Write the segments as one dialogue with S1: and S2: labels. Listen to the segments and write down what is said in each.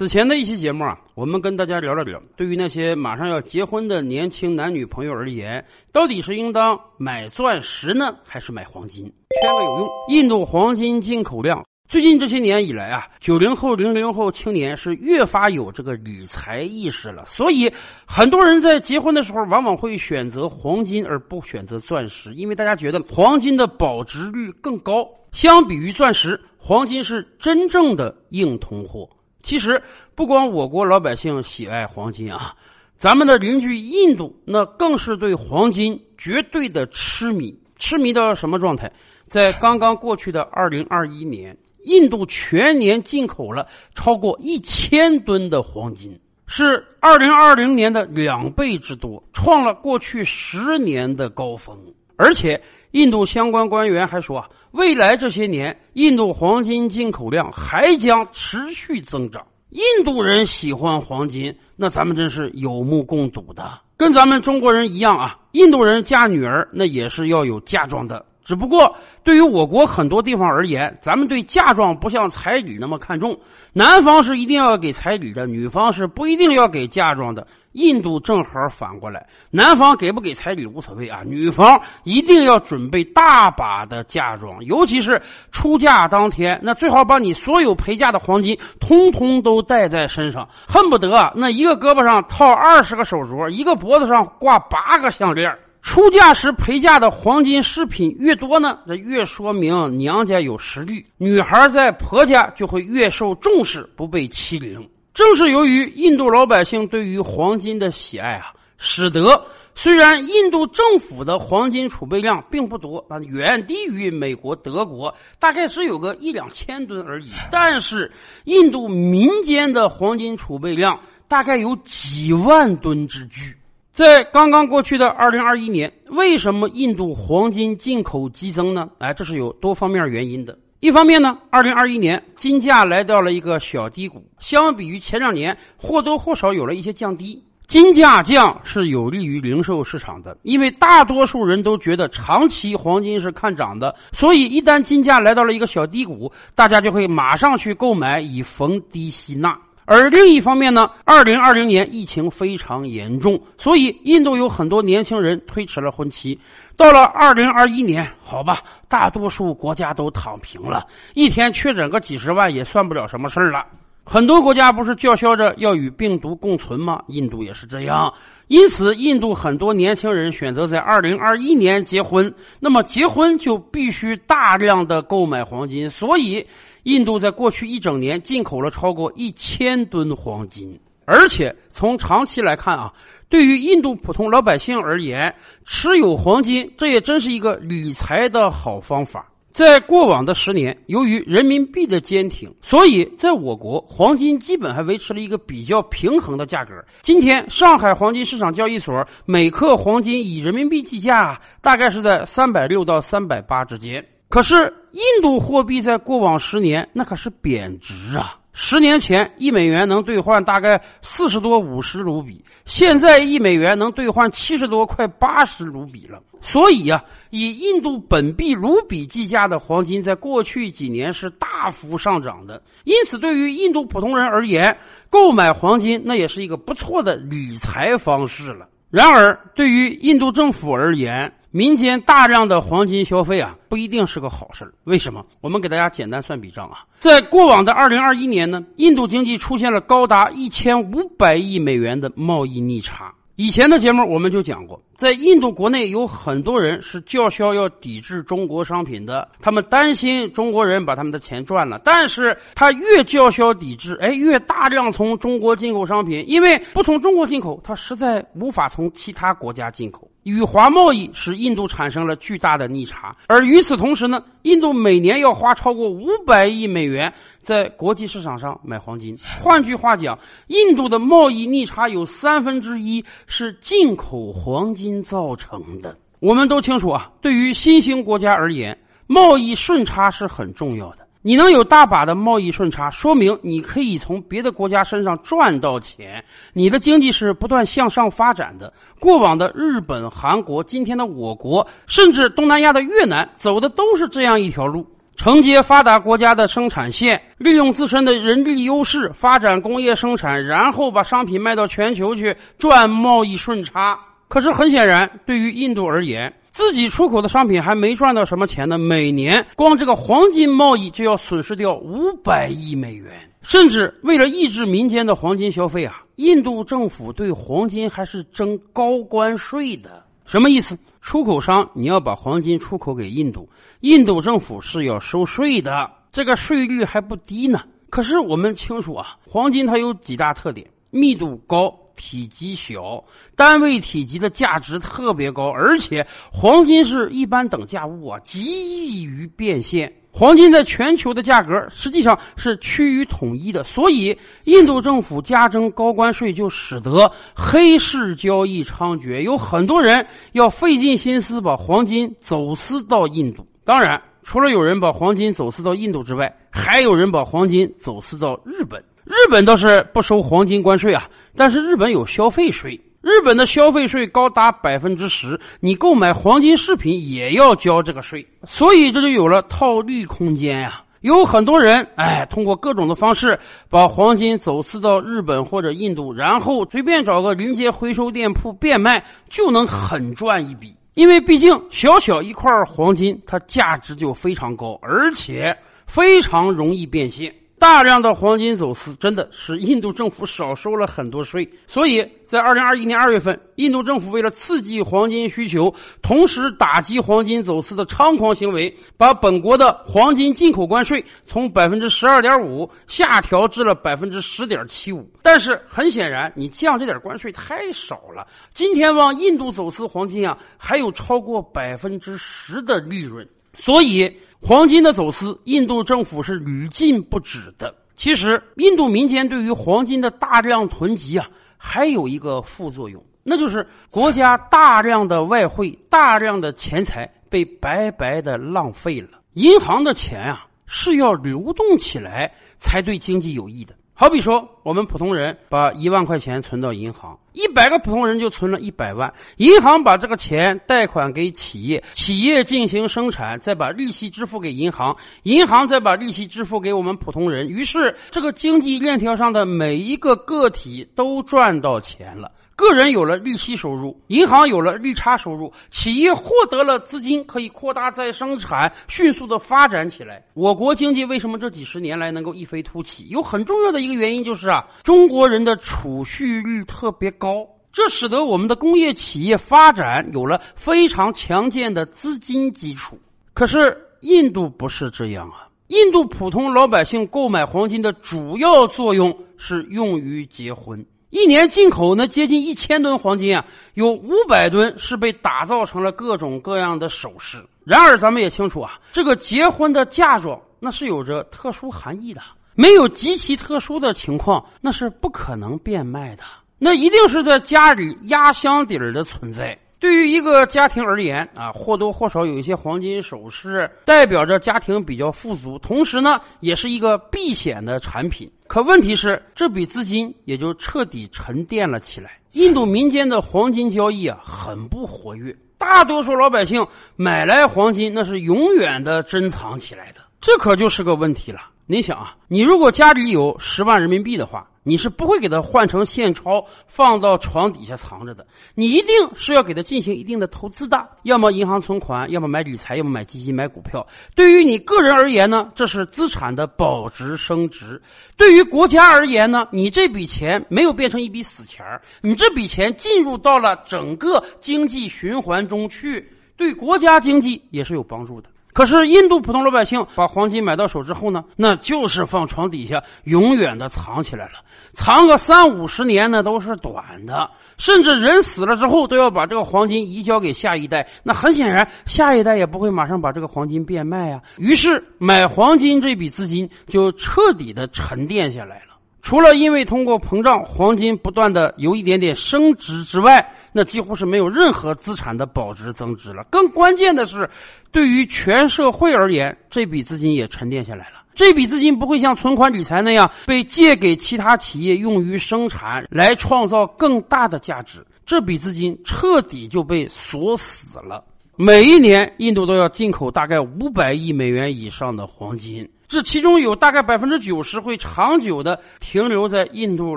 S1: 此前的一期节目啊，我们跟大家聊了聊，对于那些马上要结婚的年轻男女朋友而言，到底是应当买钻石呢，还是买黄金？圈个有用。印度黄金进口量最近这些年以来啊，九零后、零零后青年是越发有这个理财意识了，所以很多人在结婚的时候往往会选择黄金而不选择钻石，因为大家觉得黄金的保值率更高，相比于钻石，黄金是真正的硬通货。其实不光我国老百姓喜爱黄金啊，咱们的邻居印度那更是对黄金绝对的痴迷，痴迷到什么状态？在刚刚过去的二零二一年，印度全年进口了超过一千吨的黄金，是二零二零年的两倍之多，创了过去十年的高峰。而且，印度相关官员还说啊。未来这些年，印度黄金进口量还将持续增长。印度人喜欢黄金，那咱们真是有目共睹的。跟咱们中国人一样啊，印度人嫁女儿那也是要有嫁妆的。只不过，对于我国很多地方而言，咱们对嫁妆不像彩礼那么看重。男方是一定要给彩礼的，女方是不一定要给嫁妆的。印度正好反过来，男方给不给彩礼无所谓啊，女方一定要准备大把的嫁妆，尤其是出嫁当天，那最好把你所有陪嫁的黄金通通都带在身上，恨不得那一个胳膊上套二十个手镯，一个脖子上挂八个项链。出嫁时陪嫁的黄金饰品越多呢，这越说明娘家有实力，女孩在婆家就会越受重视，不被欺凌。正是由于印度老百姓对于黄金的喜爱啊，使得虽然印度政府的黄金储备量并不多啊，远低于美国、德国，大概只有个一两千吨而已，但是印度民间的黄金储备量大概有几万吨之巨。在刚刚过去的二零二一年，为什么印度黄金进口激增呢？哎，这是有多方面原因的。一方面呢，二零二一年金价来到了一个小低谷，相比于前两年或多或少有了一些降低。金价降是有利于零售市场的，因为大多数人都觉得长期黄金是看涨的，所以一旦金价来到了一个小低谷，大家就会马上去购买以逢低吸纳。而另一方面呢，二零二零年疫情非常严重，所以印度有很多年轻人推迟了婚期。到了二零二一年，好吧，大多数国家都躺平了，一天确诊个几十万也算不了什么事儿了。很多国家不是叫嚣着要与病毒共存吗？印度也是这样。因此，印度很多年轻人选择在二零二一年结婚，那么结婚就必须大量的购买黄金，所以。印度在过去一整年进口了超过一千吨黄金，而且从长期来看啊，对于印度普通老百姓而言，持有黄金这也真是一个理财的好方法。在过往的十年，由于人民币的坚挺，所以在我国黄金基本还维持了一个比较平衡的价格。今天，上海黄金市场交易所每克黄金以人民币计价，大概是在三百六到三百八之间。可是，印度货币在过往十年那可是贬值啊！十年前一美元能兑换大概四十多五十卢比，现在一美元能兑换七十多快八十卢比了。所以呀，以印度本币卢比计价的黄金，在过去几年是大幅上涨的。因此，对于印度普通人而言，购买黄金那也是一个不错的理财方式了。然而，对于印度政府而言，民间大量的黄金消费啊，不一定是个好事为什么？我们给大家简单算笔账啊，在过往的二零二一年呢，印度经济出现了高达一千五百亿美元的贸易逆差。以前的节目我们就讲过，在印度国内有很多人是叫嚣要抵制中国商品的，他们担心中国人把他们的钱赚了。但是他越叫嚣抵制，哎，越大量从中国进口商品，因为不从中国进口，他实在无法从其他国家进口。与华贸易使印度产生了巨大的逆差，而与此同时呢，印度每年要花超过五百亿美元在国际市场上买黄金。换句话讲，印度的贸易逆差有三分之一是进口黄金造成的。我们都清楚啊，对于新兴国家而言，贸易顺差是很重要的。你能有大把的贸易顺差，说明你可以从别的国家身上赚到钱，你的经济是不断向上发展的。过往的日本、韩国，今天的我国，甚至东南亚的越南，走的都是这样一条路。承接发达国家的生产线，利用自身的人力优势发展工业生产，然后把商品卖到全球去赚贸易顺差。可是很显然，对于印度而言，自己出口的商品还没赚到什么钱呢，每年光这个黄金贸易就要损失掉五百亿美元。甚至为了抑制民间的黄金消费啊，印度政府对黄金还是征高关税的。什么意思？出口商你要把黄金出口给印度，印度政府是要收税的，这个税率还不低呢。可是我们清楚啊，黄金它有几大特点：密度高。体积小，单位体积的价值特别高，而且黄金是一般等价物啊，极易于变现。黄金在全球的价格实际上是趋于统一的，所以印度政府加征高关税，就使得黑市交易猖獗，有很多人要费尽心思把黄金走私到印度。当然，除了有人把黄金走私到印度之外，还有人把黄金走私到日本。日本倒是不收黄金关税啊，但是日本有消费税，日本的消费税高达百分之十，你购买黄金饰品也要交这个税，所以这就有了套利空间呀。有很多人哎，通过各种的方式把黄金走私到日本或者印度，然后随便找个临街回收店铺变卖，就能狠赚一笔。因为毕竟小小一块黄金，它价值就非常高，而且非常容易变现。大量的黄金走私，真的使印度政府少收了很多税。所以在二零二一年二月份，印度政府为了刺激黄金需求，同时打击黄金走私的猖狂行为，把本国的黄金进口关税从百分之十二点五下调至了百分之十点七五。但是很显然，你降这点关税太少了。今天往印度走私黄金啊，还有超过百分之十的利润。所以。黄金的走私，印度政府是屡禁不止的。其实，印度民间对于黄金的大量囤积啊，还有一个副作用，那就是国家大量的外汇、大量的钱财被白白的浪费了。银行的钱啊，是要流动起来才对经济有益的。好比说，我们普通人把一万块钱存到银行，一百个普通人就存了一百万。银行把这个钱贷款给企业，企业进行生产，再把利息支付给银行，银行再把利息支付给我们普通人。于是，这个经济链条上的每一个个体都赚到钱了。个人有了利息收入，银行有了利差收入，企业获得了资金，可以扩大再生产，迅速的发展起来。我国经济为什么这几十年来能够一飞突起？有很重要的一个原因就是啊，中国人的储蓄率特别高，这使得我们的工业企业发展有了非常强健的资金基础。可是印度不是这样啊，印度普通老百姓购买黄金的主要作用是用于结婚。一年进口呢接近一千吨黄金啊，有五百吨是被打造成了各种各样的首饰。然而，咱们也清楚啊，这个结婚的嫁妆那是有着特殊含义的，没有极其特殊的情况，那是不可能变卖的。那一定是在家里压箱底儿的存在。对于一个家庭而言啊，或多或少有一些黄金首饰，代表着家庭比较富足，同时呢，也是一个避险的产品。可问题是，这笔资金也就彻底沉淀了起来。印度民间的黄金交易啊，很不活跃，大多数老百姓买来黄金那是永远的珍藏起来的，这可就是个问题了。你想啊，你如果家里有十万人民币的话。你是不会给它换成现钞放到床底下藏着的，你一定是要给它进行一定的投资的，要么银行存款，要么买理财，要么买基金、买股票。对于你个人而言呢，这是资产的保值升值；对于国家而言呢，你这笔钱没有变成一笔死钱，你这笔钱进入到了整个经济循环中去，对国家经济也是有帮助的。可是印度普通老百姓把黄金买到手之后呢，那就是放床底下，永远的藏起来了，藏个三五十年呢都是短的，甚至人死了之后都要把这个黄金移交给下一代。那很显然，下一代也不会马上把这个黄金变卖啊。于是买黄金这笔资金就彻底的沉淀下来了。除了因为通过膨胀，黄金不断的有一点点升值之外，那几乎是没有任何资产的保值增值了。更关键的是，对于全社会而言，这笔资金也沉淀下来了。这笔资金不会像存款理财那样被借给其他企业用于生产，来创造更大的价值。这笔资金彻底就被锁死了。每一年印度都要进口大概五百亿美元以上的黄金，这其中有大概百分之九十会长久的停留在印度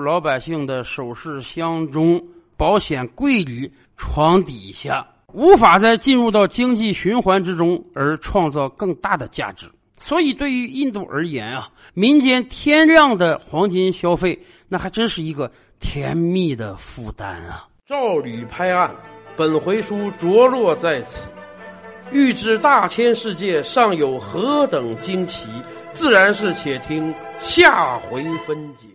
S1: 老百姓的首饰箱中、保险柜里、床底下，无法再进入到经济循环之中而创造更大的价值。所以，对于印度而言啊，民间天量的黄金消费，那还真是一个甜蜜的负担啊！
S2: 照理拍案，本回书着落在此。欲知大千世界尚有何等惊奇，自然是且听下回分解。